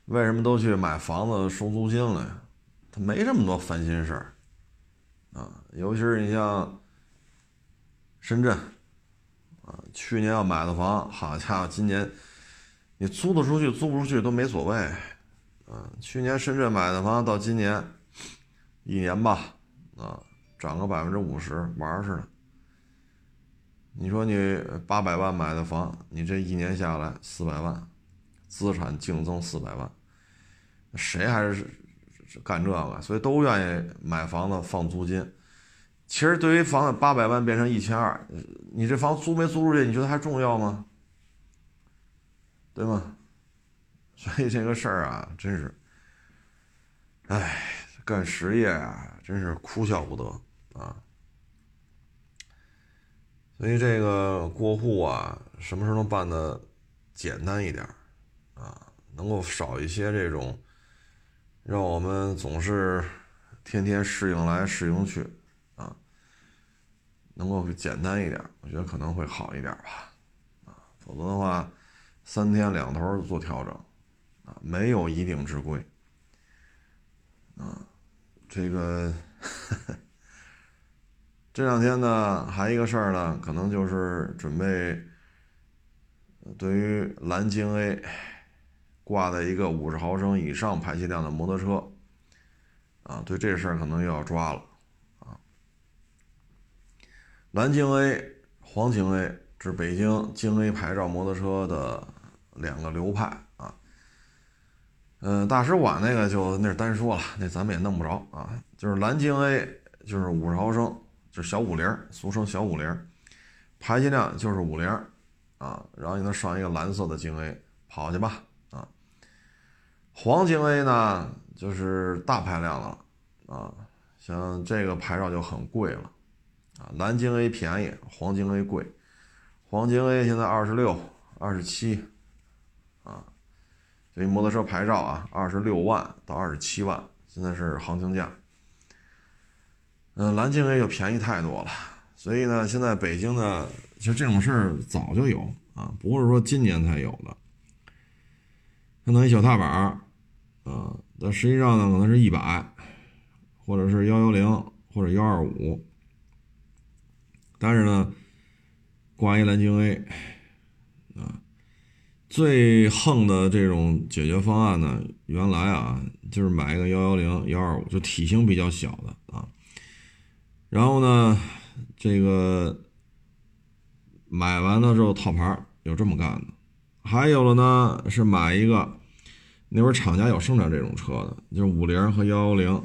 为什么都去买房子收租金了呀？他没这么多烦心事儿啊。尤其是你像深圳啊，去年要买的房，好家伙，今年你租得出去租不出去都没所谓啊。去年深圳买的房，到今年一年吧，啊，涨个百分之五十，玩儿似的。你说你八百万买的房，你这一年下来四百万，资产净增四百万，谁还是干这个？所以都愿意买房子放租金。其实对于房子八百万变成一千二，你这房租没租出去，你觉得还重要吗？对吗？所以这个事儿啊，真是，哎，干实业啊，真是哭笑不得啊。所以这个过户啊，什么时候能办的简单一点啊？能够少一些这种让我们总是天天适应来适应去啊，能够简单一点，我觉得可能会好一点吧。啊，否则的话，三天两头做调整啊，没有一定之规啊，这个。这两天呢，还一个事儿呢，可能就是准备对于蓝鲸 A 挂在一个五十毫升以上排气量的摩托车啊，对这事儿可能又要抓了啊。蓝鲸 A 黄京 A，是北京京 A 牌照摩托车的两个流派啊。嗯，大使馆那个就那是单说了，那咱们也弄不着啊。就是蓝京 A，就是五十毫升，就是小五零，俗称小五零，排气量就是五零啊。然后给它上一个蓝色的京 A，跑去吧啊。黄京 A 呢，就是大排量了啊，像这个牌照就很贵了。啊，蓝鲸 A 便宜，黄鲸 A 贵。黄鲸 A 现在二十六、二十七，啊，这摩托车牌照啊，二十六万到二十七万，现在是行情价。嗯，蓝鲸 A 就便宜太多了，所以呢，现在北京呢，其实这种事儿早就有啊，不是说今年才有的。看到一小踏板儿，啊，但实际上呢，可能是一百，或者是幺幺零，或者幺二五。但是呢，挂一蓝鲸 A，啊，最横的这种解决方案呢，原来啊就是买一个幺幺零、幺二五，就体型比较小的啊。然后呢，这个买完了之后套牌有这么干的，还有了呢是买一个，那会儿厂家有生产这种车的，就是五零和幺幺零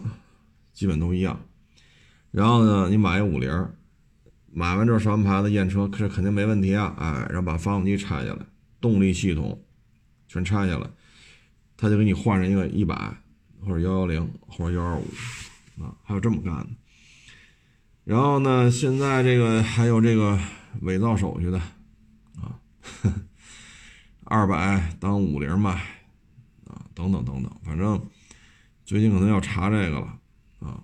基本都一样。然后呢，你买一五零。买完之后上完牌子验车，这肯定没问题啊！哎，然后把发动机拆下来，动力系统全拆下来，他就给你换上一个一百或者幺幺零或者幺二五啊，还有这么干的。然后呢，现在这个还有这个伪造手续的啊，二百当五零卖啊，等等等等，反正最近可能要查这个了啊。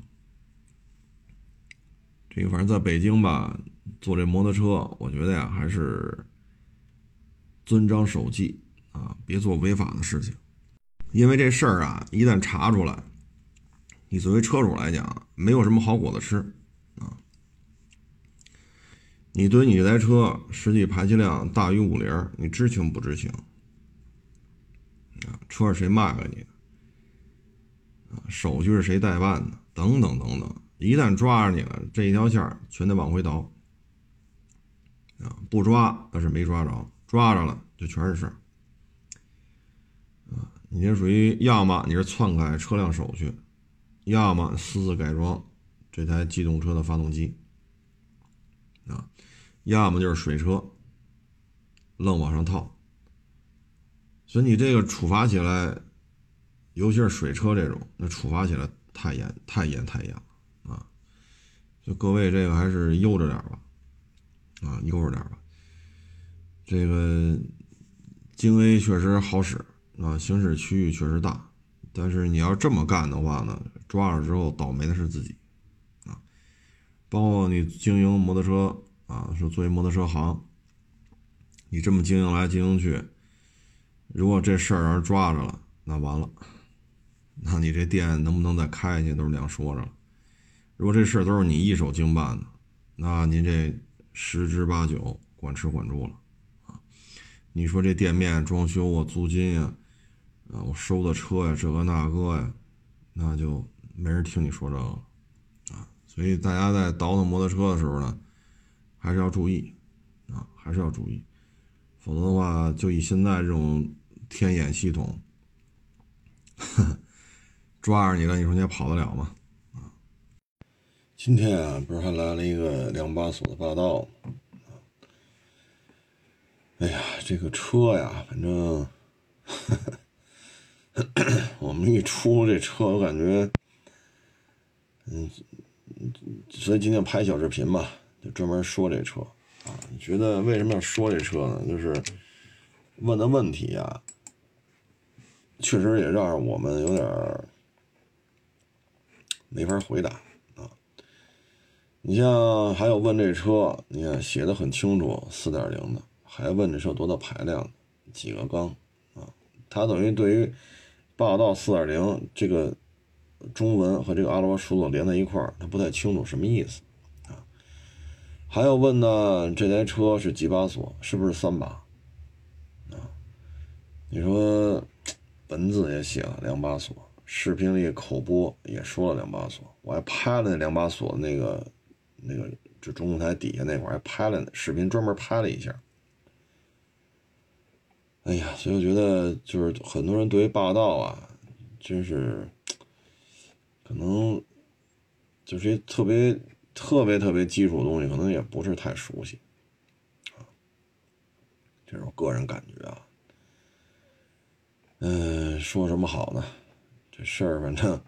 这个反正在北京吧，坐这摩托车，我觉得呀，还是遵章守纪啊，别做违法的事情。因为这事儿啊，一旦查出来，你作为车主来讲，没有什么好果子吃。你对你这台车实际排气量大于五零，你知情不知情？啊，车是谁卖给你的？啊，手续是谁代办的？等等等等。一旦抓着你了，这一条线全得往回倒啊！不抓那是没抓着，抓着了就全是事儿啊！你这属于要么你是篡改车辆手续，要么私自改装这台机动车的发动机啊，要么就是水车愣往上套。所以你这个处罚起来，尤其是水车这种，那处罚起来太严、太严、太严了啊。就各位这个还是悠着点吧，啊，悠着点吧。这个京 A 确实好使啊，行驶区域确实大，但是你要这么干的话呢，抓了之后倒霉的是自己啊。包括你经营摩托车啊，说作为摩托车行，你这么经营来经营去，如果这事儿让人抓着了，那完了，那你这店能不能再开下去都是两说着了。如果这事儿都是你一手经办的，那您这十之八九管吃管住了啊！你说这店面装修啊、租金呀、啊我收的车呀、这个那个呀，那就没人听你说这个了啊！所以大家在倒腾摩托车的时候呢，还是要注意啊，还是要注意，否则的话，就以现在这种天眼系统，抓着你了，你说你还跑得了吗？啊。今天啊，不是还来了一个两把锁的霸道哎呀，这个车呀，反正 我们一出这车，我感觉，嗯，所以今天拍小视频嘛，就专门说这车啊。你觉得为什么要说这车呢？就是问的问题呀，确实也让我们有点没法回答啊。你像还有问这车，你看写的很清楚，四点零的，还问这车多大排量，几个缸啊？他等于对于霸道四点零这个中文和这个阿拉伯数字连在一块儿，他不太清楚什么意思？还要问呢，这台车是几把锁？是不是三把啊？你说文字也写了两把锁，视频里口播也说了两把锁，我还拍了那两把锁那个。那个就中控台底下那块还拍了视频，专门拍了一下。哎呀，所以我觉得就是很多人对于霸道啊，真是可能就是特别特别特别基础的东西，可能也不是太熟悉啊。这是我个人感觉啊。嗯，说什么好呢？这事儿反正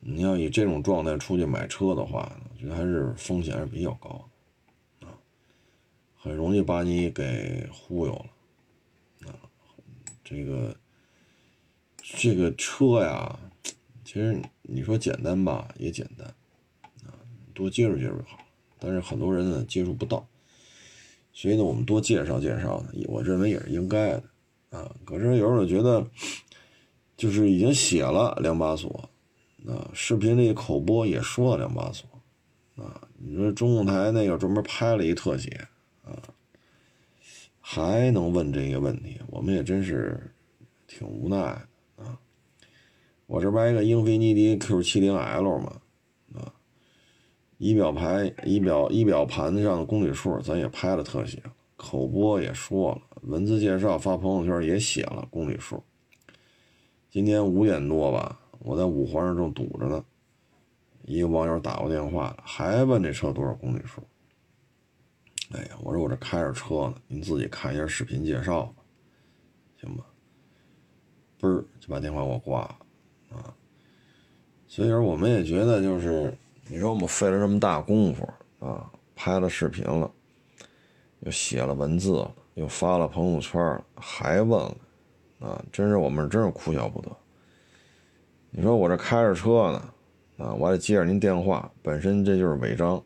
你要以这种状态出去买车的话，我觉得还是风险是比较高的啊，很容易把你给忽悠了。啊这个这个车呀，其实你说简单吧，也简单，多接触接触好。但是很多人呢接触不到，所以呢，我们多介绍介绍呢，我认为也是应该的啊。可是有时候觉得，就是已经写了两把锁啊，视频里口播也说了两把锁啊，你说中控台那个专门拍了一特写啊。还能问这个问题，我们也真是挺无奈的啊！我这边一个英菲尼迪 Q70L 嘛，仪表盘、仪表仪表盘子上的公里数咱也拍了特写，口播也说了，文字介绍发朋友圈也写了公里数。今天五点多吧，我在五环上正堵着呢，一个网友打过电话，还问这车多少公里数。哎呀，我说我这开着车呢，您自己看一下视频介绍吧，行吧？嘣儿就把电话给我挂了啊！所以说，我们也觉得就是，你说我们费了这么大功夫啊，拍了视频了，又写了文字，又发了朋友圈，还问了啊！真是我们真是哭笑不得。你说我这开着车呢，啊，我还得接着您电话，本身这就是违章。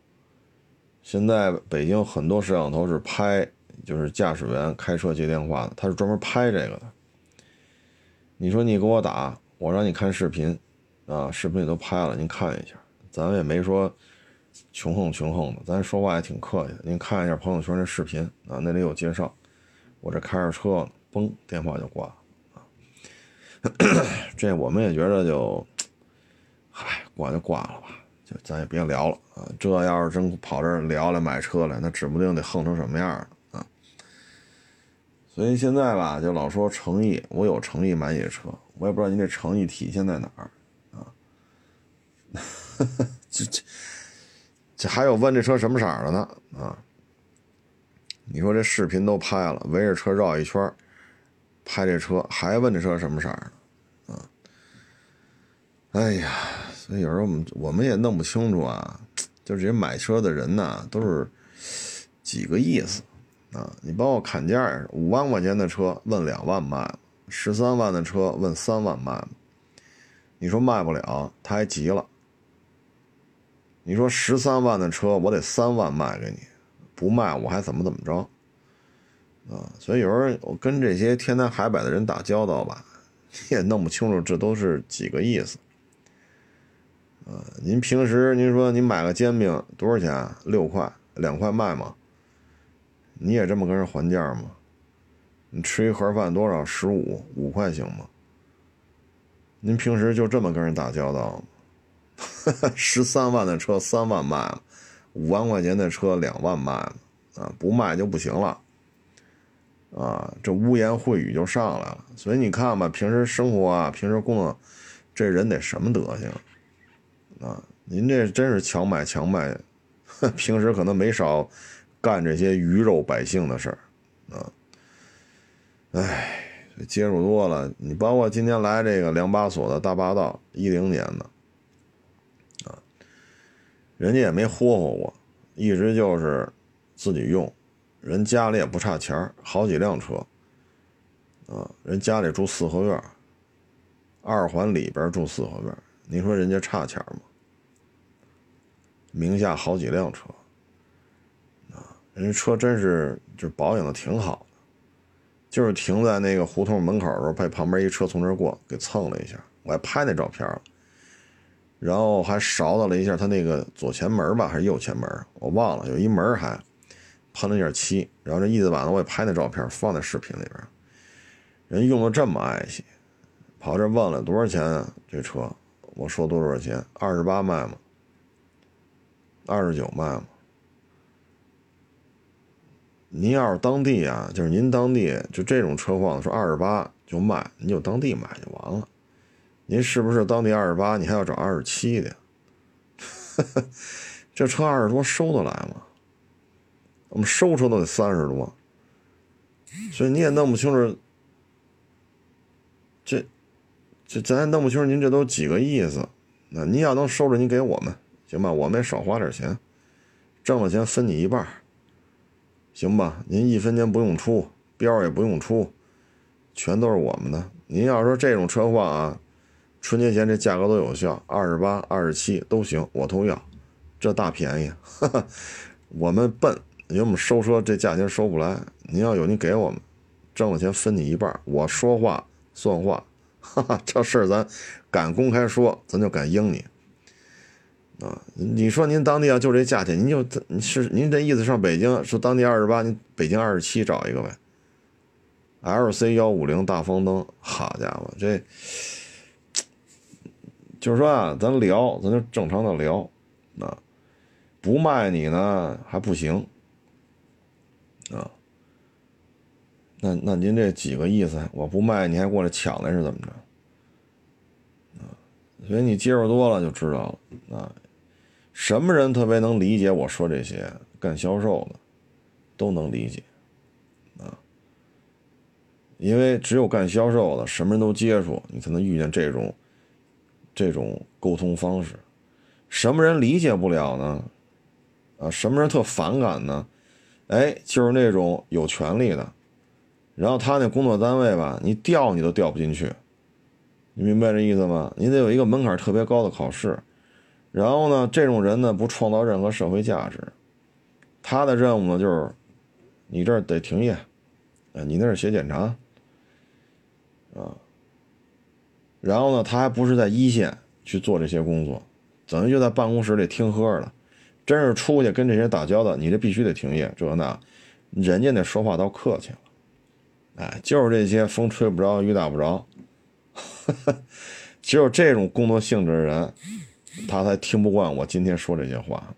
现在北京很多摄像头是拍，就是驾驶员开车接电话的，他是专门拍这个的。你说你给我打，我让你看视频，啊，视频里都拍了，您看一下。咱也没说穷横穷横的，咱说话也挺客气。您看一下朋友圈那视频啊，那里有介绍。我这开着车，嘣，电话就挂了啊。这我们也觉得就，嗨，挂就挂了吧。就咱也别聊了啊！这要是真跑这儿聊来买车来，那指不定得横成什么样了啊！所以现在吧，就老说诚意，我有诚意买你这车，我也不知道您这诚意体现在哪儿啊！这这这还有问这车什么色的呢啊？你说这视频都拍了，围着车绕一圈拍这车，还问这车什么色的啊？哎呀！所以有时候我们我们也弄不清楚啊，就这些买车的人呢，都是几个意思啊。你帮我砍价，五万块钱的车问两万卖十三万的车问三万卖你说卖不了，他还急了。你说十三万的车我得三万卖给你，不卖我还怎么怎么着啊？所以有时候我跟这些天南海北的人打交道吧，你也弄不清楚这都是几个意思。啊，您平时您说您买个煎饼多少钱？六块，两块卖吗？你也这么跟人还价吗？你吃一盒饭多少？十五，五块行吗？您平时就这么跟人打交道吗？十三万的车三万卖了，五万块钱的车两万卖了，啊，不卖就不行了。啊，这污言秽语就上来了。所以你看吧，平时生活啊，平时工作，这人得什么德行？啊，您这真是强买强卖，平时可能没少干这些鱼肉百姓的事儿啊。哎，接触多了，你包括今天来这个两把锁的大霸道，一零年的，人家也没霍霍我，一直就是自己用，人家里也不差钱好几辆车啊，人家里住四合院，二环里边住四合院，你说人家差钱吗？名下好几辆车，啊，人家车真是就保养的挺好的，就是停在那个胡同门口的时候，被旁边一车从这过，给蹭了一下，我还拍那照片了，然后还勺到了一下他那个左前门吧，还是右前门，我忘了，有一门还喷了点漆，然后这翼子板子我也拍那照片放在视频里边，人用的这么爱惜，跑这问了多少钱啊？这车，我说多少钱？二十八卖吗？二十九卖吗？您要是当地啊，就是您当地就这种车况，说二十八就卖，你就当地买就完了。您是不是当地二十八？你还要找二十七的？这车二十多收得来吗？我们收车都得三十多，所以你也弄不清楚。这这咱也弄不清楚，您这都几个意思？那您要能收着，您给我们行吧？我们也少花点钱，挣了钱分你一半，行吧？您一分钱不用出，标也不用出，全都是我们的。您要说这种车况啊，春节前这价格都有效，二十八、二十七都行，我都要。这大便宜，我们笨，因为我们收车这价钱收不来。您要有，您给我们，挣了钱分你一半。我说话算话，哈哈，这事儿咱敢公开说，咱就敢应你。啊，你说您当地啊就这价钱，您就你是您这意思上北京说当地二十八，您北京二十七找一个呗。L C 幺五零大方灯，好家伙，这就是说啊，咱聊，咱就正常的聊，啊。不卖你呢还不行，啊，那那您这几个意思？我不卖你还过来抢来是怎么着？啊，所以你接触多了就知道了啊。什么人特别能理解我说这些？干销售的都能理解，啊，因为只有干销售的，什么人都接触，你才能遇见这种这种沟通方式。什么人理解不了呢？啊，什么人特反感呢？哎，就是那种有权利的，然后他那工作单位吧，你调你都调不进去，你明白这意思吗？你得有一个门槛特别高的考试，然后呢，这种人呢不创造任何社会价值，他的任务呢就是，你这儿得停业，啊，你那儿写检查，啊，然后呢，他还不是在一线去做这些工作，等于就在办公室里听喝了。真是出去跟这些人打交道，你这必须得停业。这那，人家那说话倒客气了，哎，就是这些风吹不着，雨打不着，只 有这种工作性质的人，他才听不惯我今天说这些话，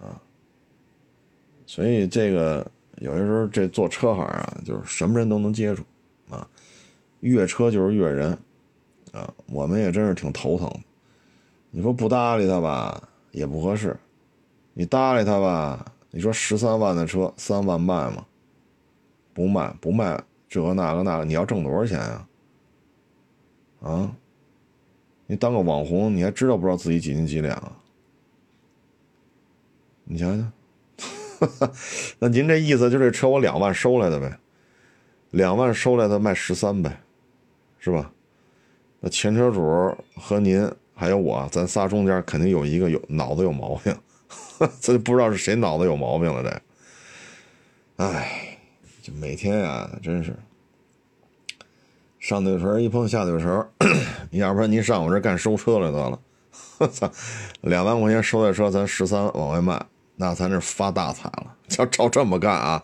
啊，所以这个有些时候这做车行啊，就是什么人都能接触，啊，越车就是越人，啊，我们也真是挺头疼。你说不搭理他吧？也不合适，你搭理他吧？你说十三万的车三万卖吗？不卖，不卖，这个那个那个，你要挣多少钱呀？啊？你当个网红，你还知道不知道自己几斤几两啊？你想想，那您这意思就这车我两万收来的呗？两万收来的卖十三呗，是吧？那前车主和您。还有我，咱仨中间肯定有一个有脑子有毛病，这不知道是谁脑子有毛病了。这，哎，就每天呀，真是上嘴唇一碰下嘴唇，要不然您上我这干收车来得了。我操，两万块钱收的车，咱十三往外卖，那咱这发大财了。要照这么干啊，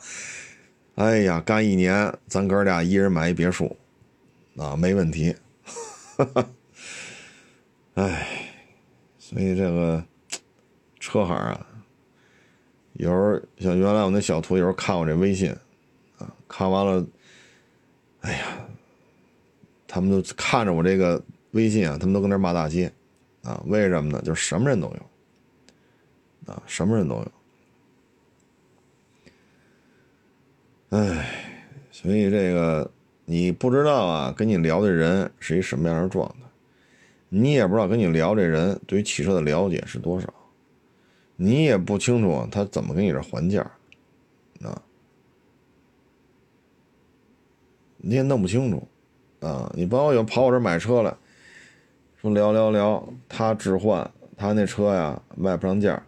哎呀，干一年，咱哥俩一人买一别墅，啊，没问题。唉，所以这个车行啊，有时候像原来我那小徒有时候看我这微信，啊，看完了，哎呀，他们都看着我这个微信啊，他们都跟那骂大街，啊，为什么呢？就是什么人都有，啊，什么人都有，唉，所以这个你不知道啊，跟你聊的人是一什么样的状态。你也不知道跟你聊这人对于汽车的了解是多少，你也不清楚他怎么跟你这还价，啊，你也弄不清楚，啊，你包括有跑我这买车来，说聊聊聊，他置换，他那车呀卖不上价，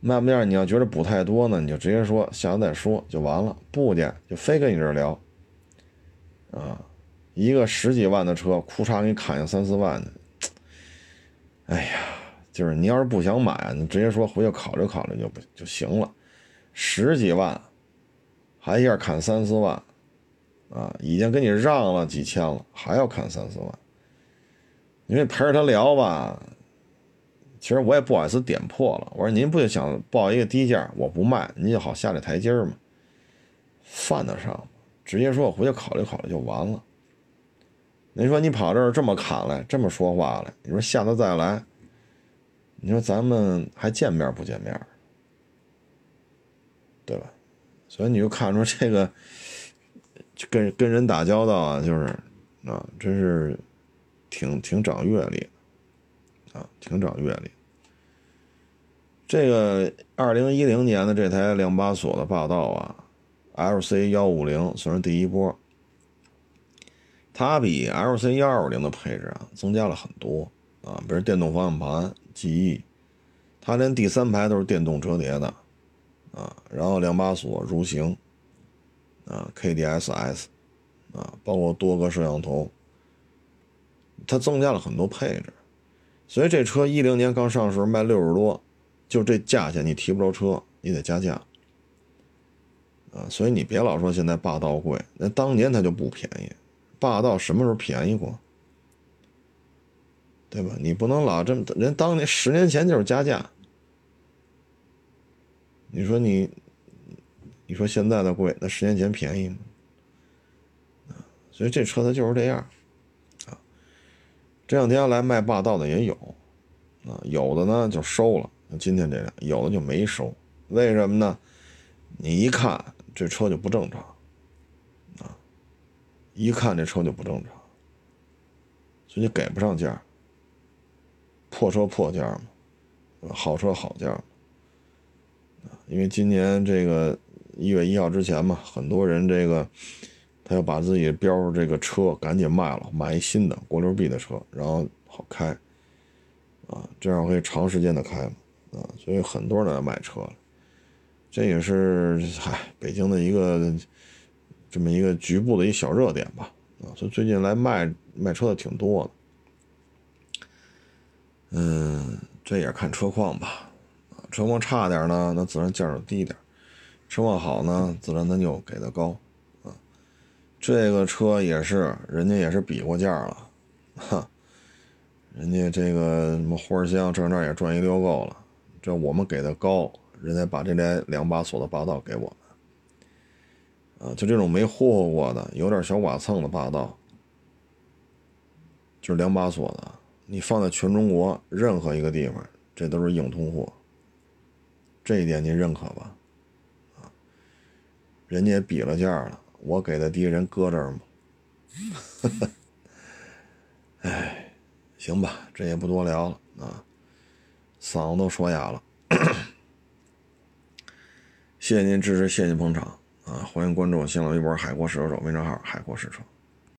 卖不上，你要觉得补太多呢，你就直接说下次再说就完了，不去就非跟你这聊，啊。一个十几万的车，库嚓给你砍下三四万的，哎呀，就是你要是不想买，你直接说回去考虑考虑就不就行了。十几万，还一下砍三四万，啊，已经跟你让了几千了，还要砍三四万，因为陪着他聊吧，其实我也不好意思点破了，我说您不就想报一个低价，我不卖，您就好下这台阶儿吗？犯得上，直接说我回去考虑考虑就完了。您说你跑这儿这么砍来，这么说话来，你说下次再来，你说咱们还见面不见面？对吧？所以你就看出这个，跟跟人打交道啊，就是啊，真是挺挺长阅历啊，挺长阅历。这个二零一零年的这台两把锁的霸道啊，LC 幺五零算是第一波，它比 LC 幺二零的配置啊增加了很多啊，比如电动方向盘、记忆，它连第三排都是电动折叠的。啊，然后两把锁如行，啊，KDSS，啊，包括多个摄像头，它增加了很多配置，所以这车一零年刚上时候卖六十多，就这价钱你提不着车，你得加价，啊，所以你别老说现在霸道贵，那当年它就不便宜，霸道什么时候便宜过？对吧？你不能老这么，人当年十年前就是加价。你说你，你说现在的贵，那十年前便宜吗？啊所以这车它就是这样，啊，这两天来卖霸道的也有，啊，有的呢就收了，今天这辆，有的就没收，为什么呢？你一看这车就不正常，啊，一看这车就不正常，所以你给不上价，破车破价嘛，好车好价。因为今年这个一月一号之前嘛，很多人这个他要把自己标这个车赶紧卖了，买一新的国六 B 的车，然后好开啊，这样可以长时间的开嘛啊，所以很多人来买车了。这也是嗨，北京的一个这么一个局部的一小热点吧啊，所以最近来卖卖车的挺多的。嗯，这也看车况吧。啊车况差点呢，那自然价就低点；车况好呢，自然咱就给的高。啊，这个车也是，人家也是比过价了，哈，人家这个什么花香这那也赚一溜够了。这我们给的高，人家把这台两把锁的霸道给我们。啊，就这种没霍霍过的，有点小剐蹭的霸道，就是两把锁的，你放在全中国任何一个地方，这都是硬通货。这一点您认可吧？啊，人家比了价了，我给的低，人搁这儿吗？哎，行吧，这也不多聊了啊，嗓子都说哑了。谢谢您支持，谢谢您捧场啊！欢迎关注新浪微博“海阔试车手”微信号“海阔试车”。